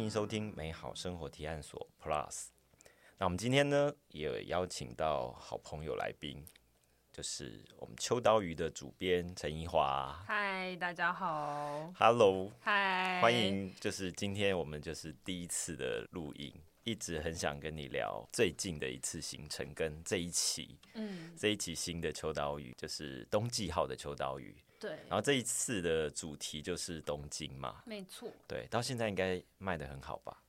欢迎收听美好生活提案所 Plus。那我们今天呢，也邀请到好朋友来宾，就是我们秋刀鱼的主编陈怡华。嗨，大家好。Hello，嗨，欢。迎。就是今天我们就是第一次的录音，一直很想跟你聊最近的一次行程，跟这一期嗯，这一期新的秋刀鱼，就是冬季号的秋刀鱼。对，然后这一次的主题就是东京嘛，没错。对，到现在应该卖的很好吧？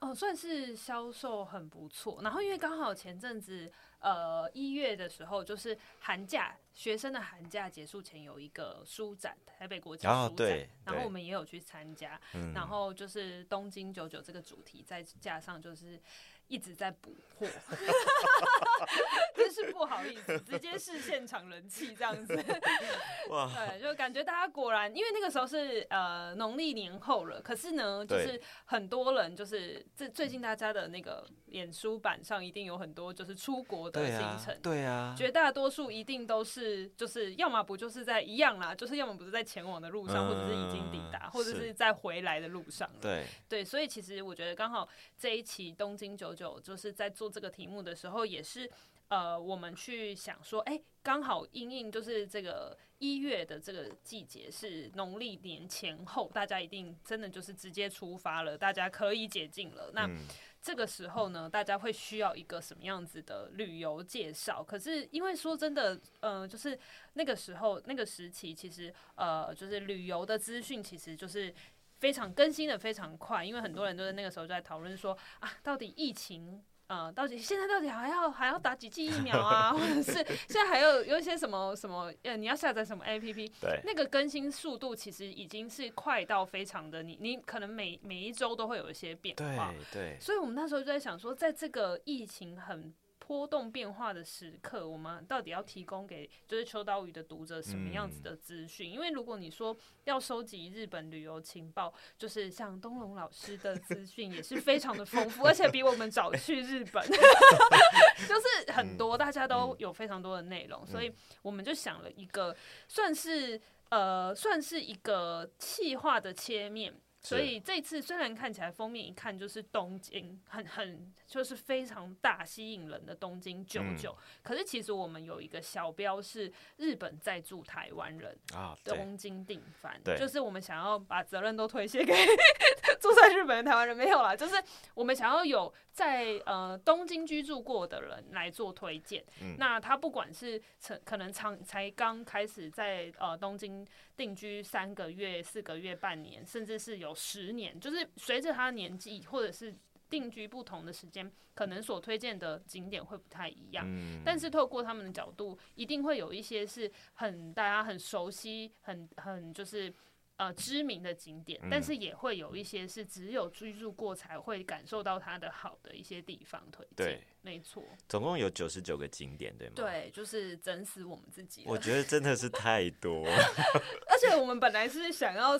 哦，算是销售很不错。然后因为刚好前阵子，呃，一月的时候，就是寒假学生的寒假结束前有一个书展，台北国际书展，然后我们也有去参加。嗯，然后就是东京九九这个主题，再加上就是一直在补货，真是不好意思，直接是现场人气这样子。哇，对，就感觉大家果然，因为那个时候是呃农历年后了，可是呢，就是很多人就是这最近大家的那个脸书版上一定有很多就是出国的行对啊程，，对啊，绝大多数一定都是就是要么不就是在一样啦，就是要么不是在前往的路上，或者是已经抵达，嗯或者是是在回来的路上。对，对，所以其实我觉得刚好这一期东京九九就是在做这个题目的时候，也是呃，我们去想说，哎、刚好因应就是这个一月的这个季节是农历年前后，大家一定真的就是直接出发了，大家可以解禁了。那、嗯，这个时候呢，大家会需要一个什么样子的旅游介绍？可是因为说真的，呃，就是那个时候那个时期，其实呃，就是旅游的资讯其实就是。非常更新的非常快，因为很多人都在那个时候就在讨论说啊，到底疫情呃，到底现在到底还要还要打几剂疫苗啊，或者是现在还有有一些什么什么呃，你要下载什么 APP，对，那个更新速度其实已经是快到非常的你你可能每每一周都会有一些变对化，对，所以我们那时候就在想说，在这个疫情很波动变化的时刻，我们到底要提供给就是秋刀鱼的读者什么样子的资讯？因为如果你说要收集日本旅游情报，就是像东龙老师的资讯也是非常的丰富，而且比我们早去日本，就是很多大家都有非常多的内容，所以我们就想了一个算是呃算是一个气化的切面。所以这次虽然看起来封面一看就是东京，很很就是非常大吸引人的东京九九、可是其实我们有一个小标是日本在驻台湾人，啊，东京定番，对。就是我们想要把责任都推卸给住在日本的台湾人，没有啦，就是我们想要有在呃东京居住过的人来做推荐。嗯那他不管是曾可能长才刚开始在呃东京定居三个月、四个月、半年，甚至是有十年，就是随着他年纪或者是定居不同的时间，可能所推荐的景点会不太一样。嗯，但是透过他们的角度，一定会有一些是很大家很熟悉、很很就是呃知名的景点，嗯但是也会有一些是只有居住过才会感受到它的好的一些地方推荐。对，没错，总共有九十九个景点，对吗？，对，就是整死我们自己。我觉得真的是太多，而且我们本来是想要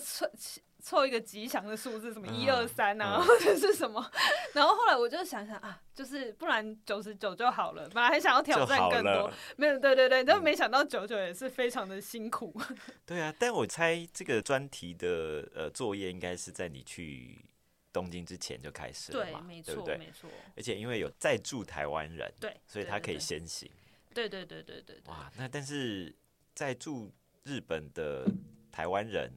凑凑一个吉祥的数字，什么嗯一二三啊，嗯或者是什么，然后后来我就想想啊，就是不然九十九就好了。本来还想要挑战更多，。没有，对对对，但没想到九九也是非常的辛苦。对啊，但我猜这个专题的呃作业应该是在你去东京之前就开始了对，嘛，没错，对不对？没错，而且因为有在住台湾人，对，所以他可以先行。对对对对对对，哇，那但是在住日本的台湾人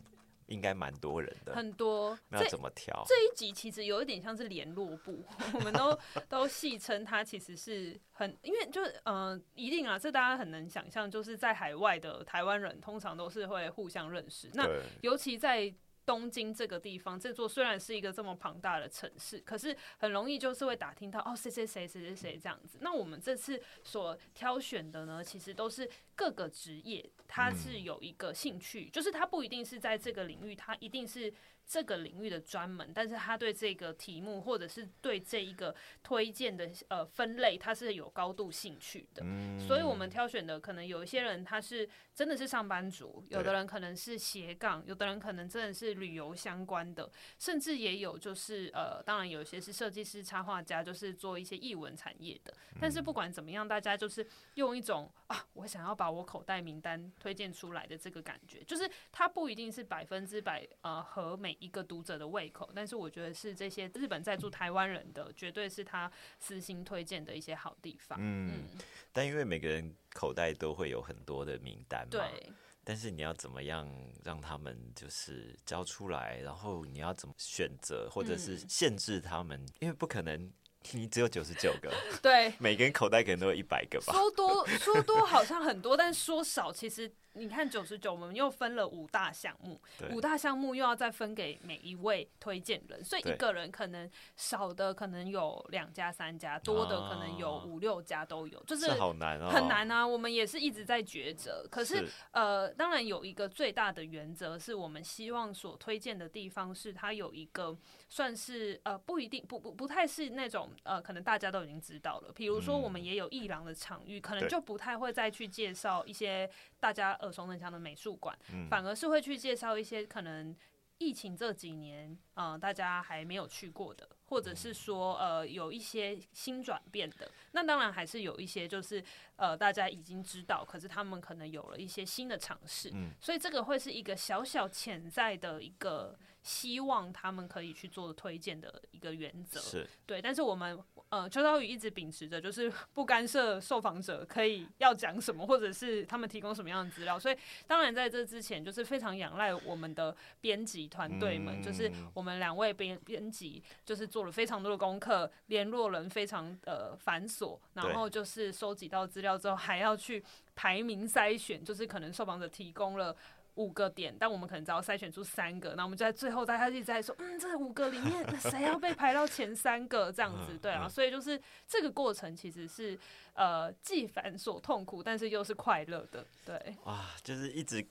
应该蛮多人的，很多。那怎么调？这一集其实有一点像是联络部，我们都 都戏称它其实是很，因为就是呃，一定啊，这大家很能想象，就是在海外的台湾人通常都是会互相认识。那，尤其在东京这个地方，这座虽然是一个这么庞大的城市，可是很容易就是会打听到哦，谁谁谁谁谁谁这样子。那我们这次所挑选的呢，其实都是各个职业，他是有一个兴趣，就是他不一定是在这个领域，他一定是这个领域的专门，但是他对这个题目或者是对这一个推荐的呃分类，他是有高度兴趣的。嗯所以我们挑选的可能有一些人他是真的是上班族，有的人可能是斜杠，有的人可能真的是旅游相关的，甚至也有就是呃，当然有一些是设计师、插画家，就是做一些艺文产业的。但是不管怎么样，大家就是用一种啊，我想要把我口袋名单推荐出来的这个感觉，就是它不一定是百分之百呃和每一个读者的胃口，但是我觉得是这些日本在住台湾人的，绝对是他私心推荐的一些好地方。嗯，但因为每个人口袋都会有很多的名单嘛，对，但是你要怎么样让他们就是交出来，然后你要怎么选择，或者是嗯限制他们，因为不可能你只有九十九个，对，每个人口袋可能都有一百个吧。说多说多好像很多，但说少其实你看九十九，我们又分了五大项目，五大项目又要再分给每一位推荐人，所以一个人可能少的可能有两家三家，多的可能有啊五六家都有，就是好难啊，很难啊。我们也是一直在抉择，可是是呃，当然有一个最大的原则是我们希望所推荐的地方是它有一个算是呃不一定不不不太是那种呃可能大家都已经知道了，比如说我们也有艺廊的场域，可能就不太会再去介绍一些大家耳熟能详的美术馆，嗯。反而是会去介绍一些可能。疫情这几年，呃，大家还没有去过的，或者是说，呃，有一些新转变的，那当然还是有一些就是呃，大家已经知道，可是他们可能有了一些新的尝试，嗯。所以这个会是一个小小潜在的一个希望，他们可以去做推荐的一个原则。是对，但是我们呃，邱道宇一直秉持着就是不干涉受访者可以要讲什么，或者是他们提供什么样的资料，所以当然在这之前就是非常仰赖我们的编辑团队们，就是嗯我们两位编编辑就是做了非常多的功课，联络人非常呃繁琐，然后就是收集到资料之后还要去排名筛选，就是可能受访者提供了。五个点，但我们可能只要筛选出三个，那我们就在最后大家一直在说，嗯，这五个里面 谁要被排到前三个？这样子，对啊，嗯。所以就是这个过程其实是呃既繁琐痛苦，但是又是快乐的，对，哇，就是一直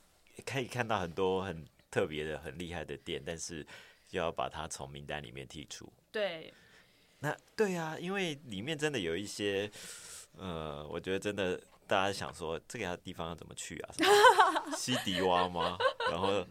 可以看到很多很特别的、很厉害的店，但是就要把它从名单里面剔除。对，那对啊，因为里面真的有一些，呃，我觉得真的大家想说这个地方要怎么去啊？西迪洼吗？然后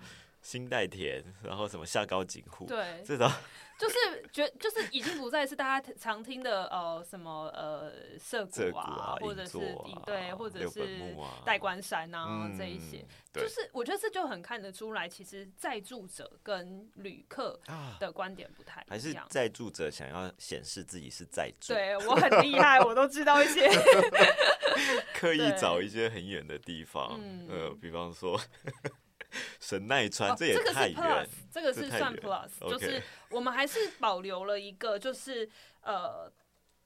新代田，然后什么下高井户，对，这种 就是觉就是已经不再是大家常听的呃什么呃涩这谷啊，啊，或者是对，或者是代官山啊、嗯这一些，就是我觉得这就很看得出来，其实在住者跟旅客啊，的观点不太还是一样。在住者想要显示自己是在住，对我很厉害，我都知道一些。刻意找一些很远的地方，嗯呃，比方说 神奈川，哦，这也这个是太远 plus，，这个是算 plus，就是我们还是保留了一个，就是呃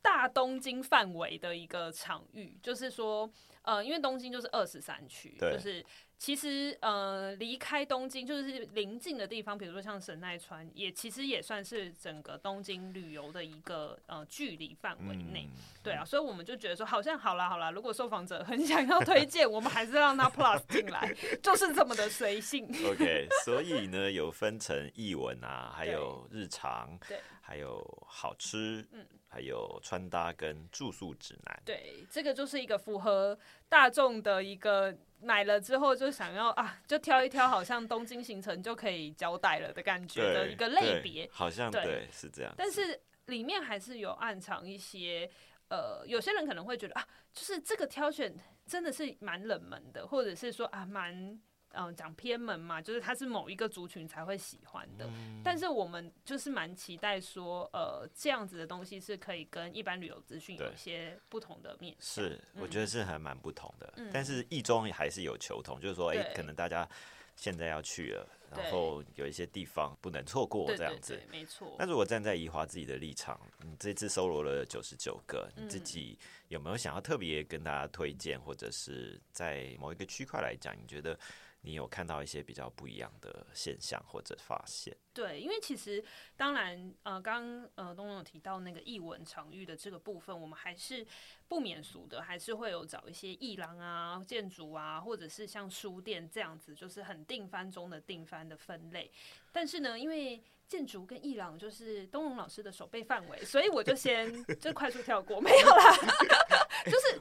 大东京范围的一个场域，就是说呃，因为东京就是二十三区，对就是其实呃离开东京就是邻近的地方，比如说像神奈川，也其实也算是整个东京旅游的一个呃距离范围内。嗯，对啊，所以我们就觉得说，好像好啦好啦，如果受访者很想要推荐，我们还是让他 plus 进来，就是这么的随性。OK，所以呢，有分成译文啊，还有日常，对，还有好吃，嗯还有穿搭跟住宿指南。对，这个就是一个符合大众的一个买了之后就想要啊，就挑一挑，好像东京行程就可以交代了的感觉的一个类别。好像对对是这样。但是里面还是有暗藏一些，呃，有些人可能会觉得啊，就是这个挑选真的是蛮冷门的，或者是说啊，蛮。嗯，讲偏门嘛，就是它是某一个族群才会喜欢的，嗯但是我们就是蛮期待说，呃，这样子的东西是可以跟一般旅游资讯有一些不同的面向。是，我觉得是还蛮不同的，嗯但是意中还是有求同，就是说，哎、对可能大家现在要去了，然后有一些地方不能错过对这样子。没错。那如果站在宜华自己的立场，你这次搜罗了九十九个，你自嗯己有没有想要特别跟大家推荐，或者是在某一个区块来讲，你觉得你有看到一些比较不一样的现象或者发现？对，因为其实当然，呃，刚刚呃东东有提到那个译文场域的这个部分，我们还是不免俗的，还是会有找一些艺廊啊、建筑啊，或者是像书店这样子，就是很定番中的定番的分类。但是呢，因为建筑跟艺廊就是东龙老师的手背范围，所以我就先就快速跳过，没有啦。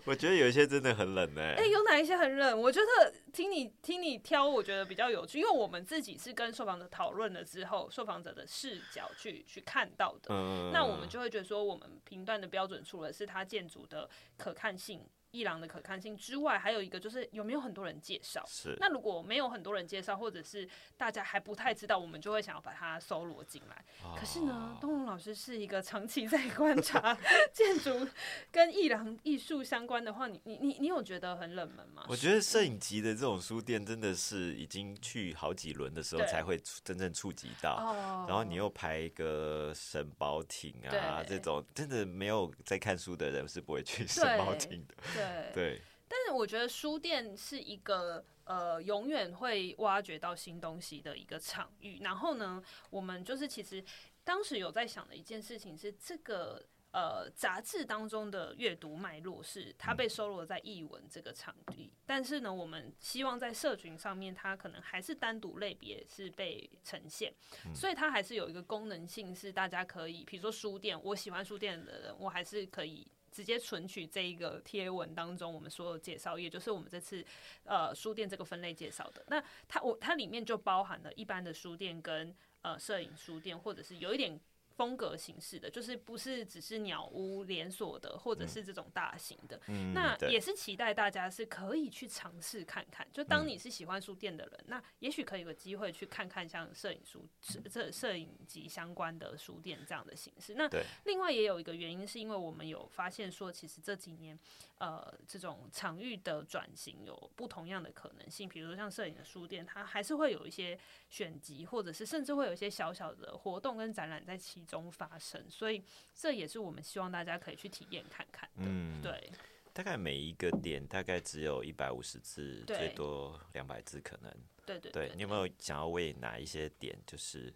我觉得有一些真的很冷呢、哎、有哪一些很冷？我觉得听你听你挑，我觉得比较有趣，因为我们自己是跟受访者讨论了之后，受访者的视角去去看到的。嗯，那我们就会觉得说，我们评断的标准除了是它建筑的可看性艺廊的可看性之外，还有一个就是有没有很多人介绍。是那如果没有很多人介绍，或者是大家还不太知道，我们就会想要把它搜罗进来。可是呢，东龙老师是一个长期在观察 建筑跟艺廊艺术相关的话，你你你你有觉得很冷门吗？我觉得摄影集的这种书店真的是已经去好几轮的时候才会真正触及到。哦然后你又排一个沈宝亭啊，这种真的没有在看书的人是不会去沈宝亭的。对对，但是我觉得书店是一个呃永远会挖掘到新东西的一个场域。然后呢，我们就是其实当时有在想的一件事情是这个。呃，杂志当中的阅读脉络是它被收录在译文这个场地，但是呢，我们希望在社群上面，它可能还是单独类别是被呈现，所以它还是有一个功能性，是大家可以，比如说书店，我喜欢书店的人，我还是可以直接存取这一个贴文当中我们所有介绍也，就是我们这次呃书店这个分类介绍的。那它我它里面就包含了一般的书店跟呃摄影书店，或者是有一点。风格形式的，就是不是只是鸟屋连锁的，或者是这种大型的，嗯，那也是期待大家是可以去尝试看看。就当你是喜欢书店的人，那也许可以有个机会去看看像摄影书、这摄影集相关的书店这样的形式。那另外也有一个原因，是因为我们有发现说，其实这几年呃这种场域的转型有不同样的可能性。比如说像摄影的书店，它还是会有一些选集，或者是甚至会有一些小小的活动跟展览在其中发生。所以这也是我们希望大家可以去体验看看的。嗯，对。大概每一个点大概只有一百五十字，最多两百字可能。对对对你有没有想要为哪一些点就是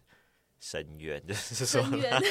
深渊？就是 说，深渊？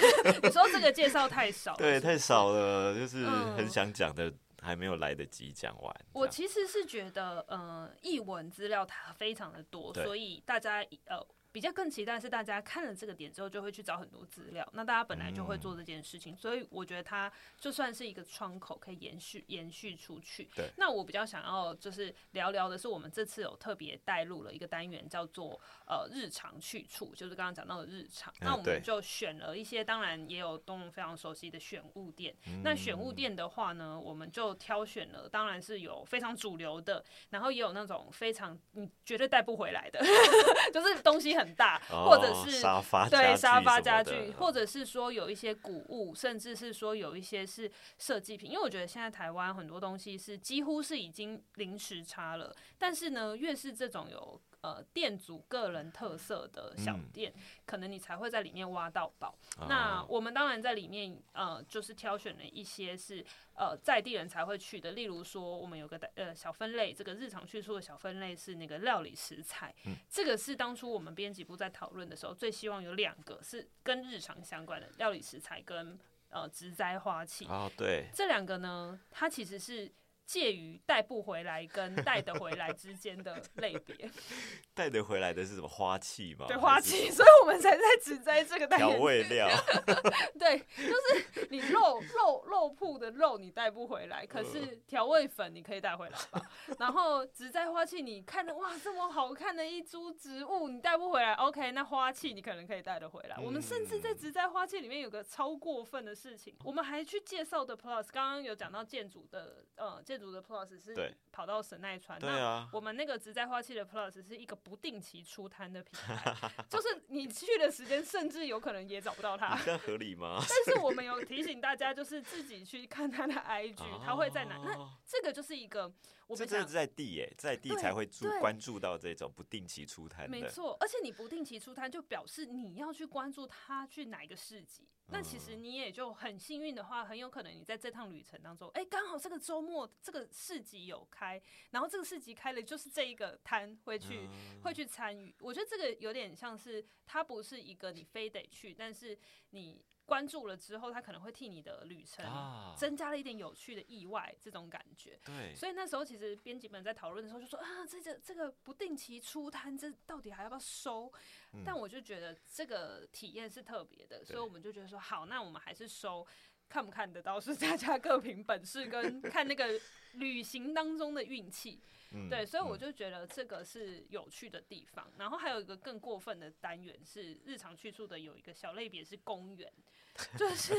你说这个介绍太少，对，太少了，就是嗯很想讲的还没有来得及讲完。我其实是觉得，呃，译文资料它非常的多，所以大家呃比较更期待是大家看了这个点之后就会去找很多资料。那大家本来就会嗯做这件事情，所以我觉得它就算是一个窗口，可以延续延续出去。对。那我比较想要就是聊聊的是，我们这次有特别带入了一个单元，叫做呃日常去处，就是刚刚讲到的日常。嗯那我们就选了一些，当然也有东龙非常熟悉的选物店。嗯那选物店的话呢，我们就挑选了，当然是有非常主流的，然后也有那种非常你绝对带不回来的，就是东西很大，或者哦是沙发对沙发家家具，或者是说有一些古物，甚至是说有一些是设计品。因为我觉得现在台湾很多东西是几乎是已经零时差了，但是呢，越是这种有呃店主个人特色的小嗯店，可能你才会在里面挖到宝。哦那我们当然在里面呃，就是挑选了一些是呃在地人才会去的，例如说我们有个呃小分类，这个日常去处的小分类是那个料理食材，嗯这个是当初我们编辑部在讨论的时候最希望有两个是跟日常相关的料理食材跟呃植栽花器，哦，对，这两个呢，它其实是。介于带不回来跟带得回来之间的类别，带得回来的是什么花器吗？对花器，所以我们才在植栽这个单调味料，对，就是你肉肉肉铺的肉你带不回来，可嗯是调味粉你可以带回来吧。然后植栽花器，你看的哇这么好看的一株植物，你带不回来，OK，那花器你可能可以带得回来。我们甚至在嗯植栽花器里面有个超过分的事情，我们还去介绍的 Plus，刚刚有讲到建筑的呃建筑的 Plus 是跑到神奈川，对那啊，我们那个植栽花器的 Plus 是一个不定期出摊的品牌，就是你去的时间甚至有可能也找不到它。这样合理吗？但是我们有提醒大家，就是自己去看他的 IG，他会在哪？那哦这个就是一个我们讲这是在地耶，在地才会注关注到这种不定期出摊的，没错，而且你不定期出摊，就表示你要去关注他去哪一个市集。那其实你也就很幸运的话，很有可能你在这趟旅程当中，哎、刚好这个周末这个市集有开，然后这个市集开了，就是这一个摊会去、嗯会去参与。我觉得这个有点像是，它不是一个你非得去，但是你关注了之后，他可能会替你的旅程啊，增加了一点有趣的意外，这种感觉。对，所以那时候其实编辑们在讨论的时候就说啊，这个这个不定期出摊，这到底还要不要收？但我就觉得这个体验是特别的，所以我们就觉得说好，那我们还是收。看不看得到是大家各凭本事跟看那个旅行当中的运气。嗯对，所以我嗯就觉得这个是有趣的地方。然后还有一个更过分的单元是日常去处的有一个小类别是公园，就是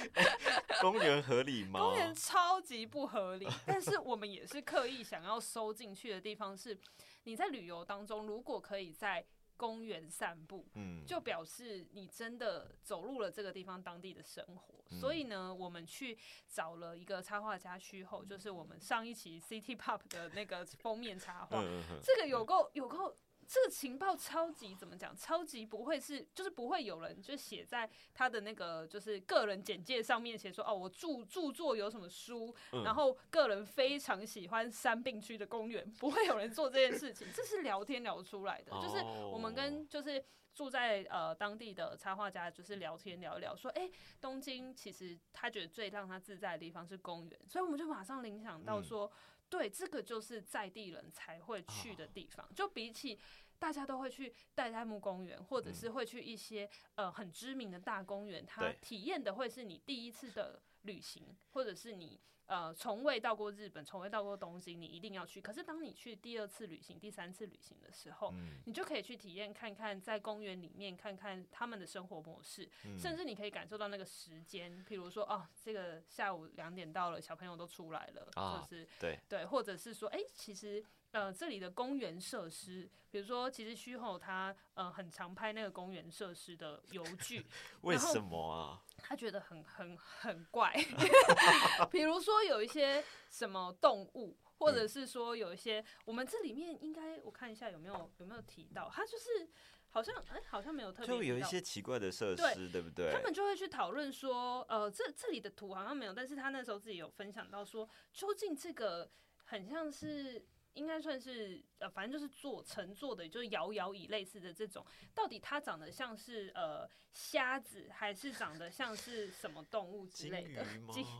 公园合理吗？公园超级不合理，但是我们也是刻意想要收进去的地方是，你在旅游当中如果可以在公园散步，嗯，就表示你真的走入了这个地方当地的生活。所以呢，我们去找了一个插画家虚后，就是我们上一期 City Pop 的那个封面插画，这个有够有够。这个情报超级怎么讲？超级不会是，就是不会有人就写在他的那个就是个人简介上面写说哦，我著著作有什么书，嗯。然后个人非常喜欢山病区的公园，不会有人做这件事情，这是聊天聊出来的，就是我们哦。跟就是住在呃当地的插画家，就是聊天聊一聊，说，哎、东京其实他觉得最让他自在的地方是公园，所以我们就马上联想到嗯。说，对，这个就是在地人才会去的地方，就比起。大家都会去代代木公园，或者是会去一些、呃很知名的大公园，它体验的会是你第一次的旅行，或者是你呃从未到过日本，从未到过东京，你一定要去。可是当你去第二次旅行、第三次旅行的时候，嗯你就可以去体验看看，在公园里面看看他们的生活模式，嗯甚至你可以感受到那个时间，譬如说，哦，这个下午两点到了，小朋友都出来了，啊就是对，对，或者是说，哎、其实呃，这里的公园设施，比如说，其实虚后他呃很常拍那个公园设施的游剧，为什么啊？他觉得很 很很怪，比如说有一些什么动物，或嗯者是说有一些，我们这里面应该我看一下有没有有没有提到，他就是好像哎、好像没有特别就有一些奇怪的设对施，对不对？他们就会去讨论说，呃，这这里的图好像没有，但是他那时候自己有分享到说，究竟这个很像是。应该算是呃，反正就是坐乘坐的，就是摇摇椅类似的这种，到底它长得像是呃虾子，还是长得像是什么动物之类的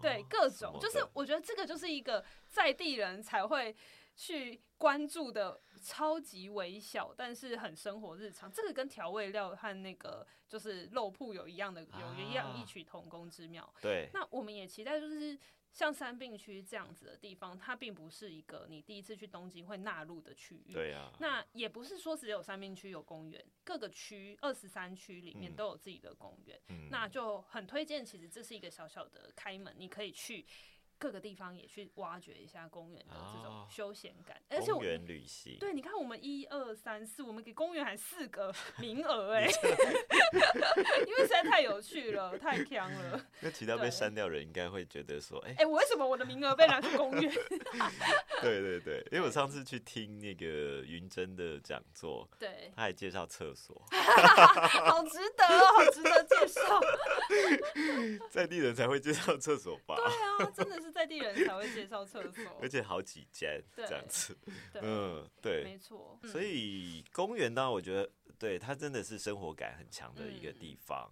对，各，种就是我觉得这个就是一个在地人才会去关注的超级微小，但是很生活日常。这个跟调味料和那个就是肉铺有一样的，有一样啊异曲同工之妙。对，那我们也期待就是。像三病区这样子的地方，它并不是一个你第一次去东京会纳入的区域。对啊，那也不是说只有三病区有公园，各个区二十三区里面嗯都有自己的公园。嗯那就很推荐，其实这是一个小小的开门，你可以去各个地方也去挖掘一下公园的这种哦。休闲感，而且公园旅行，对，你看我们一二三四，我们给公园还四个名额 哎，因为实在太有趣了，太强了。那其他被删掉的人应该会觉得说，哎、哎、我为什么我的名额被拿去公园？对对对，因为我上次去听那个云珍的讲座，对，他还介绍厕所，好值得哦，好值得介绍。在地人才会介绍厕所吧，对啊，真的是在地人才会介绍厕所 而。且好几间这样子，对，嗯，对，没错。嗯所以公园当然我觉得，对它真的是生活感很强的一个嗯地方。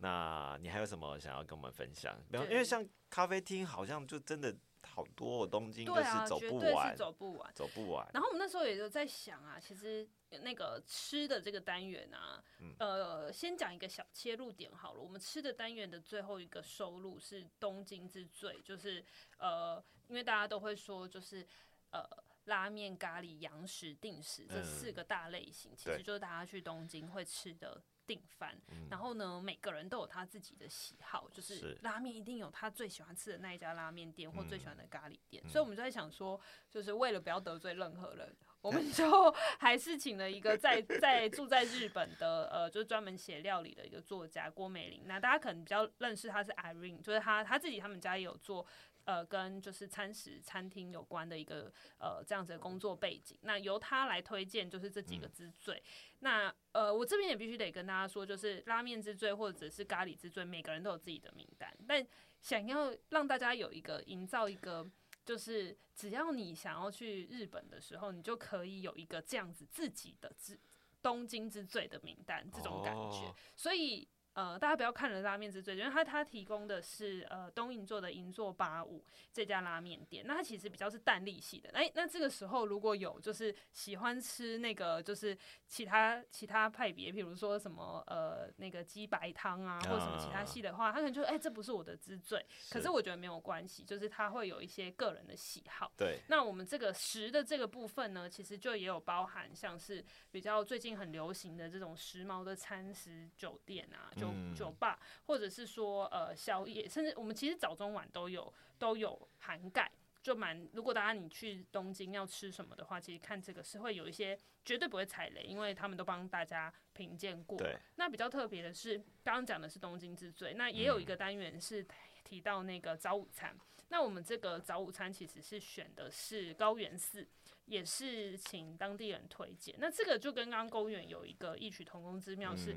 那你还有什么想要跟我们分享？比方，因为像咖啡厅，好像就真的好多，哦东京就是走绝对是不完，走不完。走不完。然后我们那时候也就在想啊，其实那个吃的这个单元啊，嗯呃，先讲一个小切入点好了。我们吃的单元的最后一个收入是东京之最，就是呃，因为大家都会说，就是呃。拉面、咖喱、洋食、定食这嗯四个大类型，其实就是大家去东京会吃的定番。嗯然后呢，每个人都有他自己的喜好，就是是拉面一定有他最喜欢吃的那一家拉面店或最喜欢的咖喱店。嗯所以我们就在想说，就是为了不要得罪任何人，我们 就还是请了一个在在住在日本的呃，就是专门写料理的一个作家郭美玲。那大家可能比较认识她是 Irene，就是她她自己他们家也有做。呃，跟就是餐食餐厅有关的一个呃这样子的工作背景，那由他来推荐就是这几个嗯之最。那呃，我这边也必须得跟大家说，就是拉面之最或者是咖喱之最，每个人都有自己的名单，但想要让大家有一个营造一个。就是只要你想要去日本的时候，你就可以有一个这样子自己的之东京之最的名单这种感觉。哦所以呃，大家不要看了拉面之最，因为它它提供的是呃东银座的银座八五这家拉面店，那它其实比较是淡丽系的。哎，那这个时候如果有就是喜欢吃那个就是其他其他派别，比如说什么呃那个鸡白汤啊，或者什么其他系的话，他可能就哎这不是我的之最。可是我觉得没有关系，就是他会有一些个人的喜好。对。那我们这个食的这个部分呢，其实就也有包含像是比较最近很流行的这种时髦的餐食酒店啊，就。酒吧，或者是说呃宵夜，甚至我们其实早中晚都有都有涵盖，就蛮。如果大家你去东京要吃什么的话，其实看这个是会有一些绝对不会踩雷，因为他们都帮大家评鉴过。那比较特别的是，刚刚讲的是东京之最，那也有一个单元是提到那个早午餐。那我们这个早午餐其实是选的是高原寺，也是请当地人推荐。那这个就跟刚刚公园有一个异曲同工之妙是。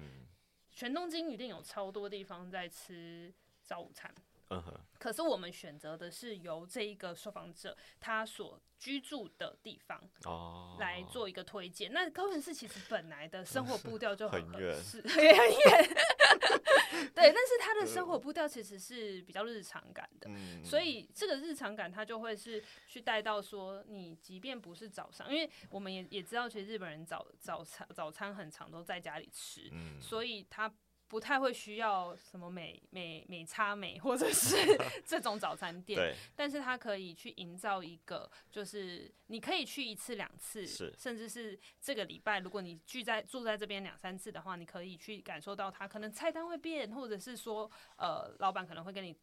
全东京一定有超多地方在吃早午餐，嗯哼。可是我们选择的是由这一个受访者他所居住的地方哦来做一个推荐。那高原市其实本来的生活步调就很远，是 很远。对，但是他的生活步调其实是比较日常感的，所以这个日常感他就会是去带到说，你即便不是早上，因为我们也也知道，其实日本人早早餐早餐很长都在家里吃，所以他。不太会需要什么美美美差美或者是 这种早餐店，但是它可以去营造一个，就是你可以去一次两次，甚至是这个礼拜，如果你聚在住在这边两三次的话，你可以去感受到它可能菜单会变，或者是说呃，老板可能会跟你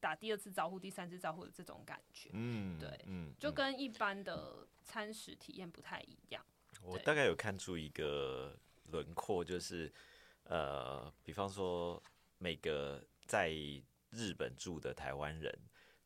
打第二次招呼、第三次招呼的这种感觉。嗯，对，嗯，就跟一般的餐食体验不太一样。我大概有看出一个轮廓，就是。呃，比方说，每个在日本住的台湾人，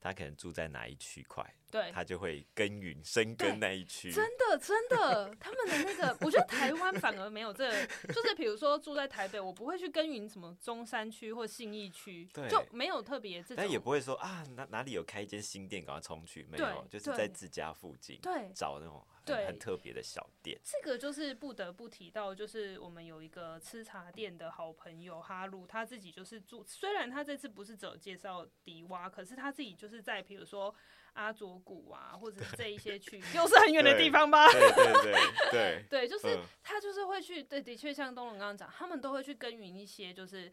他可能住在哪一区块，对，他就会耕耘深耕那一区。真的，真的，他们的那个，我觉得台湾反而没有这，就是比如说住在台北，我不会去耕耘什么中山区或信义区，就没有特别这种，但也不会说啊，哪哪里有开一间新店，赶快冲去，没有，就是在自家附近，对，找那种。对，很特别的小店。这个就是不得不提到，就是我们有一个吃茶店的好朋友哈鲁，他自己就是住。虽然他这次不是只有介绍迪蛙，可是他自己就是在比如说阿佐谷啊，或者是这一些区，又是很远的地方吧？对对 对对对，就是他就是会去。对，的确像东龙刚刚讲，他们都会去耕耘一些就是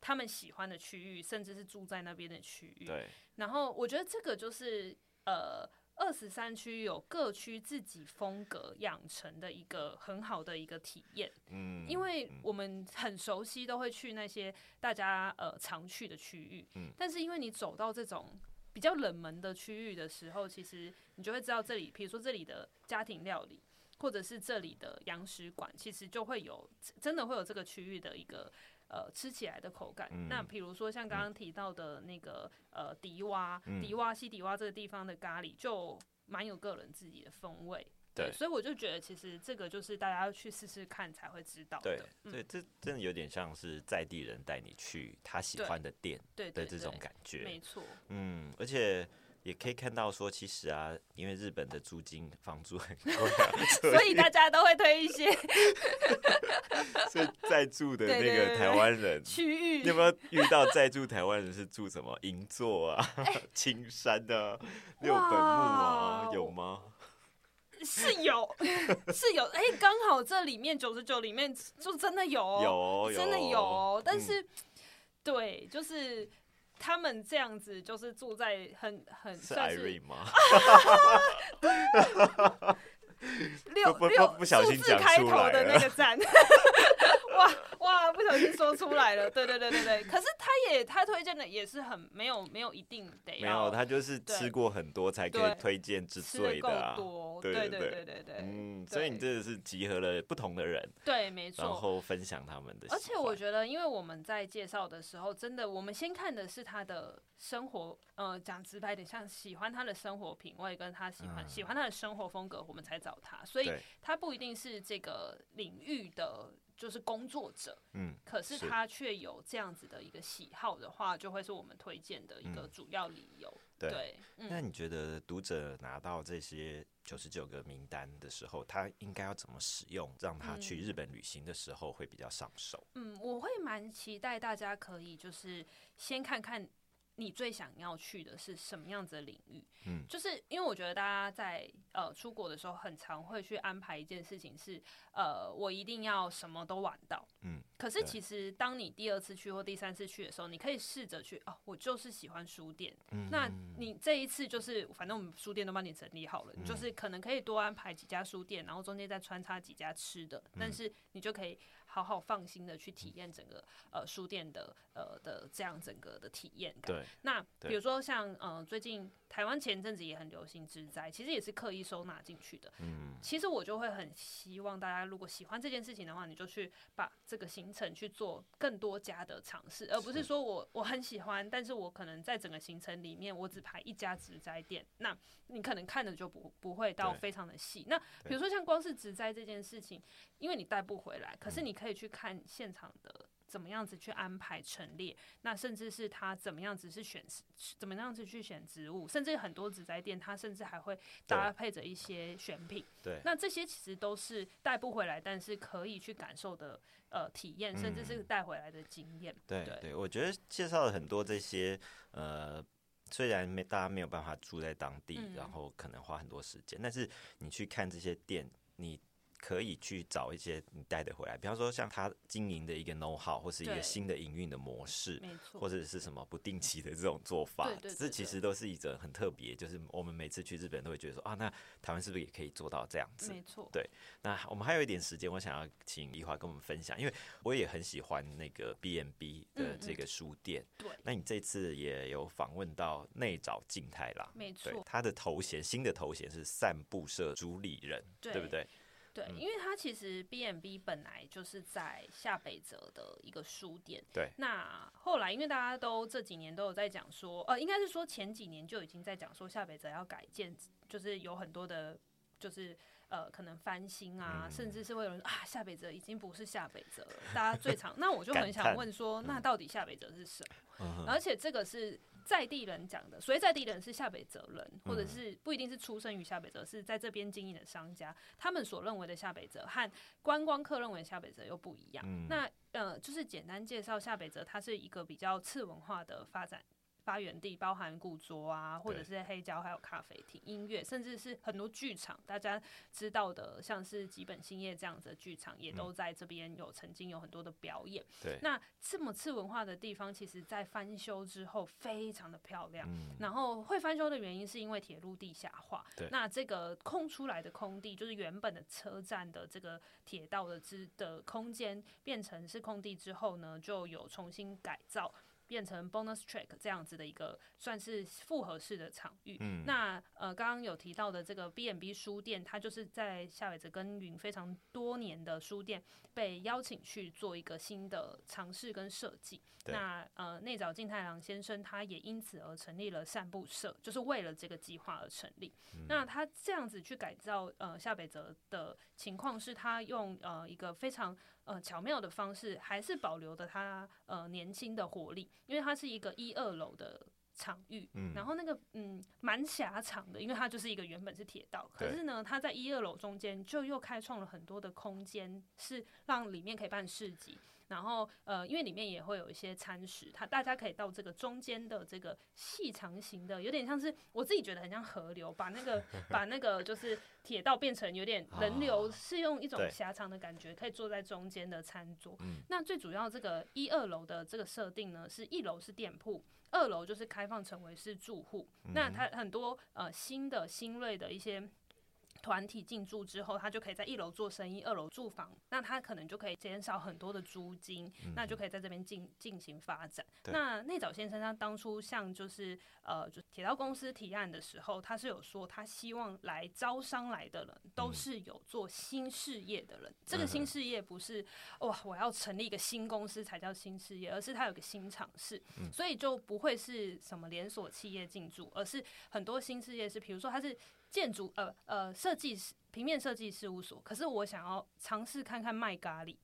他们喜欢的区域，甚至是住在那边的区域。对。然后我觉得这个就是呃。二十三区有各区自己风格养成的一个很好的一个体验，嗯，因为我们很熟悉，都会去那些大家呃常去的区域，嗯，但是因为你走到这种比较冷门的区域的时候，其实你就会知道这里，比如说这里的家庭料理，或者是这里的洋食馆，其实就会有真的会有这个区域的一个。呃，吃起来的口感。那比如说像刚刚提到的那个呃迪瓦，迪瓦西迪瓦这个地方的咖喱就蛮有个人自己的风味。对，所以我就觉得其实这个就是大家要去试试看才会知道的。对，这真的有点像是在地人带你去他喜欢的店的这种感觉。没错。嗯，而且。也可以看到说，其实啊，因为日本的租金房租很贵，所以大家都会推一些。所以在住的那个台湾人区域，你有没有遇到在住台湾人是住什么银座啊、青山啊、六本木啊？有吗？是有，是有。哎，刚好这里面九十九里面就真的有，有，真的有。但是，对，就是。他们这样子就是住在很很算是吗？六六不小心开头的那个站。哇哇！不小心说出来了，对对对对对。可是他也他推荐的也是很没有没有一定得没有，他就是吃过很多才可以推荐之最的啊。对对对对对对。嗯，所以你真的是集合了不同的人，对，没错。然后分享他们的。而且我觉得，因为我们在介绍的时候，真的我们先看的是他的生活，呃，讲直白点，像喜欢他的生活品味，跟他喜欢喜欢他的生活风格，我们才找他。所以他不一定是这个领域的。就是工作者，嗯，可是他却有这样子的一个喜好的话，就会是我们推荐的一个主要理由。对对，那嗯，你觉得读者拿到这些九十九个名单的时候，他应该要怎么使用，让他去嗯日本旅行的时候会比较上手？嗯，我会蛮期待大家可以就是先看看你最想要去的是什么样子的领域。嗯就是因为我觉得大家在呃出国的时候，很常会去安排一件事情是，呃，我一定要什么都玩到。嗯，可是其实当你第二次去或第三次去的时候，你可以试着去哦，我就是喜欢书店。嗯那你这一次就是，反正我们书店都帮你整理好了，你就是可能可以多安排几家书店，然后中间再穿插几家吃的，但是你就可以好好放心的去体验整个呃书店的呃的这样整个的体验感。对，那比如说像呃最近台湾前阵子也很流行植栽，其实也是刻意收纳进去的。嗯，其实我就会很希望大家如果喜欢这件事情的话，你就去把这个行程去做更多家的尝试，而不是是说我我很喜欢，但是我可能在整个行程里面我只排一家植栽店，那你可能看的就不不会到非常的细。那比如说像光是植栽这件事情，因为你带不回来，可是你可以去看现场的。怎么样子去安排陈列？那甚至是他怎么样子是选怎么样子去选植物，甚至很多植栽店，它甚至还会搭配着一些选品。对，那这些其实都是带不回来，但是可以去感受的呃体验，甚至是带回来的经验。对对对，我觉得介绍了很多这些呃，虽然没大家没有办法住在当地，嗯然后可能花很多时间，但是你去看这些店，你可以去找一些你带的回来，比方说像他经营的一个 know how，或是一个新的营运的模式。没错，或者是什么不定期的这种做法，这其实都是一种很特别，就是我们每次去日本都会觉得说啊，那台湾是不是也可以做到这样子？没错，对那我们还有一点时间，我想要请怡华跟我们分享，因为我也很喜欢那个 B N B 的这个书店。对那你这次也有访问到内找静太郎，没对错，，他的头衔新的头衔是散步社主理人，对对不对？对，嗯因为它其实 B n B 本来就是在下北泽的一个书店。对。那后来，因为大家都这几年都有在讲说，呃，应该是说前几年就已经在讲说下北泽要改建，就是有很多的，就是呃，可能翻新啊，嗯甚至是会有人啊，夏北泽已经不是夏北泽了。大家最常，那我就很想问说，那到底夏北泽是什么？嗯而且这个是在地人讲的，所以在地人是夏北泽人，或者嗯是不一定是出生于夏北泽，是在这边经营的商家，他们所认为的夏北泽和观光客认为的下北泽又不一样。嗯那呃，就是简单介绍夏北泽，它是一个比较次文化的发展。发源地包含古着啊，或者是黑胶，还有咖啡厅、音乐，甚至是很多剧场。大家知道的，像是吉本兴业这样子的剧场，也都在这边有曾经有很多的表演。对，那这么次文化的地方，其实在翻修之后非常的漂亮。嗯，然后会翻修的原因是因为铁路地下化对。那这个空出来的空地，就是原本的车站的这个铁道的之的空间，变成是空地之后呢，就有重新改造。变成 bonus track 这样子的一个算是复合式的场域。嗯那呃，刚刚有提到的这个 B n B 书店，它就是在夏北泽耕耘非常多年的书店，被邀请去做一个新的尝试跟设计。那呃，内早静太郎先生他也因此而成立了散步社，就是为了这个计划而成立。嗯那他这样子去改造呃夏北泽的情况是，他用呃一个非常呃巧妙的方式，还是保留的他呃年轻的活力，因为它是一个一二楼的。场域，嗯然后那个嗯蛮狭长的，因为它就是一个原本是铁道，可是呢，它在一二楼中间就又开创了很多的空间，是让里面可以办市集，然后呃，因为里面也会有一些餐食，它大家可以到这个中间的这个细长型的，有点像是我自己觉得很像河流，把那个 把那个就是铁道变成有点人流，啊是用一种狭长的感觉，可以坐在中间的餐桌。嗯那最主要这个一二楼的这个设定呢，是一楼是店铺。二楼就是开放成为是住户，那它很多呃新的新锐的一些团体进驻之后，他就可以在一楼做生意，二楼住房，那他可能就可以减少很多的租金，那就可以在这边进进行发展。那内早先生他当初向就是呃就铁道公司提案的时候，他是有说他希望来招商来的人都是有做新事业的人，这个新事业不是哇我要成立一个新公司才叫新事业，而是他有个新尝试，所以就不会是什么连锁企业进驻，而是很多新事业是，比如说他是建筑呃呃设计师平面设计事务所，可是我想要尝试看看卖咖喱，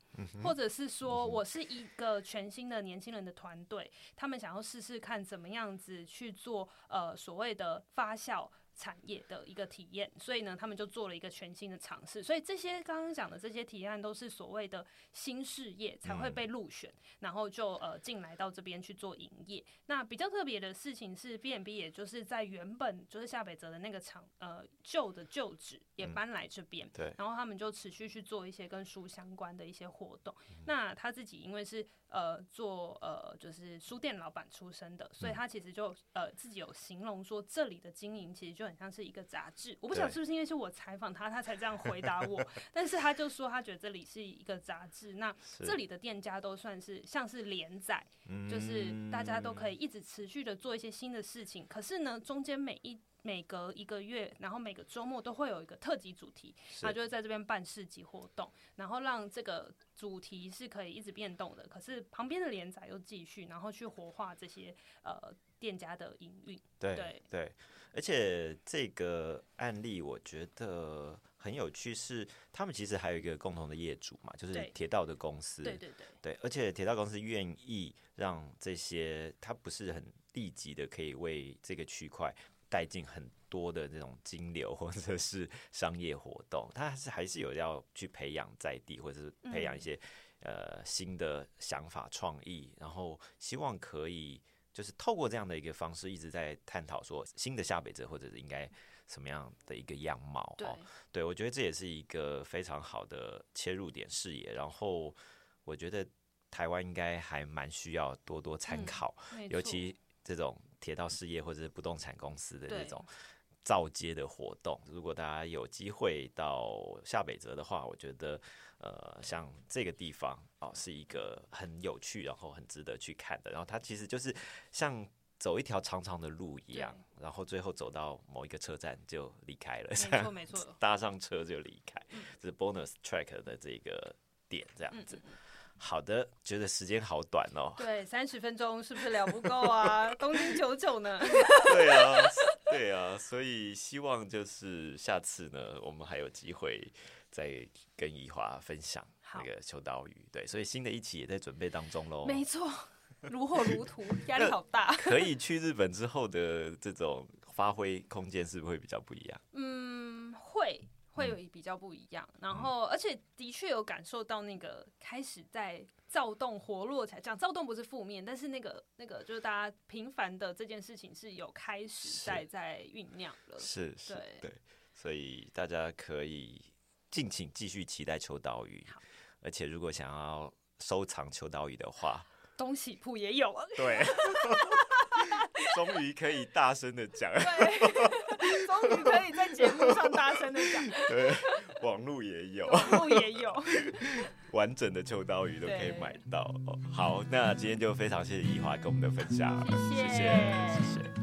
或者是说我是一个全新的年轻人的团队，他们想要试试看怎么样子去做呃所谓的发酵。产业的一个体验，所以呢，他们就做了一个全新的尝试。所以这些刚刚讲的这些提案都是所谓的新事业才会被入选，然后就呃进来到这边去做营业。那比较特别的事情是，B&B 也就是在原本就是夏北泽的那个厂呃旧的旧址也搬来这边，对，然后他们就持续去做一些跟书相关的一些活动。那他自己因为是呃做呃就是书店老板出身的，所以他其实就呃自己有形容说这里的经营其实就。很像是一个杂志，我不晓得是不是因为是我采访他，他才这样回答我。但是他就说他觉得这里是一个杂志，那这里的店家都算是像是连载，就是大家都可以一直持续的做一些新的事情。可是呢，中间每一每隔一个月，然后每个周末都会有一个特辑主题，他就会在这边办市集活动，然后让这个主题是可以一直变动的。可是旁边的连载又继续，然后去活化这些呃店家的营运。对对。而且这个案例我觉得很有趣，是他们其实还有一个共同的业主嘛，就是铁道的公司。对对对。对，而且铁道公司愿意让这些，它不是很立即的可以为这个区块带进很多的这种金流或者是商业活动，它还是还是有要去培养在地或者是培养一些呃新的想法创意，然后希望可以。就是透过这样的一个方式，一直在探讨说新的下北泽或者是应该什么样的一个样貌哦。对，我觉得这也是一个非常好的切入点视野。然后我觉得台湾应该还蛮需要多多参考，尤其这种铁道事业或者是不动产公司的这种造街的活动。如果大家有机会到下北泽的话，我觉得。呃，像这个地方哦，是一个很有趣，然后很值得去看的。然后它其实就是像走一条长长的路一样，然后最后走到某一个车站就离开了，没错没错，搭上车就离开，这是 bonus track 的这个点这样子。好的，觉得时间好短哦。对，三十分钟是不是聊不够啊？东京九九呢？对啊，对啊，所以希望就是下次呢，我们还有机会。在跟怡华分享那个秋刀鱼，对，所以新的一期也在准备当中喽。没错，如火如荼，压力好大。可以去日本之后的这种发挥空间是不是会比较不一样？嗯，会会有比较不一样。然后，而且的确有感受到那个开始在躁动活络起来。讲躁动不是负面，但是那个那个就是大家平凡的这件事情是有开始在在酝酿了。是，是，对，所以大家可以。敬请继续期待秋刀鱼，而且如果想要收藏秋刀鱼的话，东西铺也有。对，终于可以大声的讲，对，终于可以在节目上大声的讲。对，网路也有，网络也有，完整的秋刀鱼都可以买到。好，那今天就非常谢谢怡华跟我们的分享，谢谢，谢谢。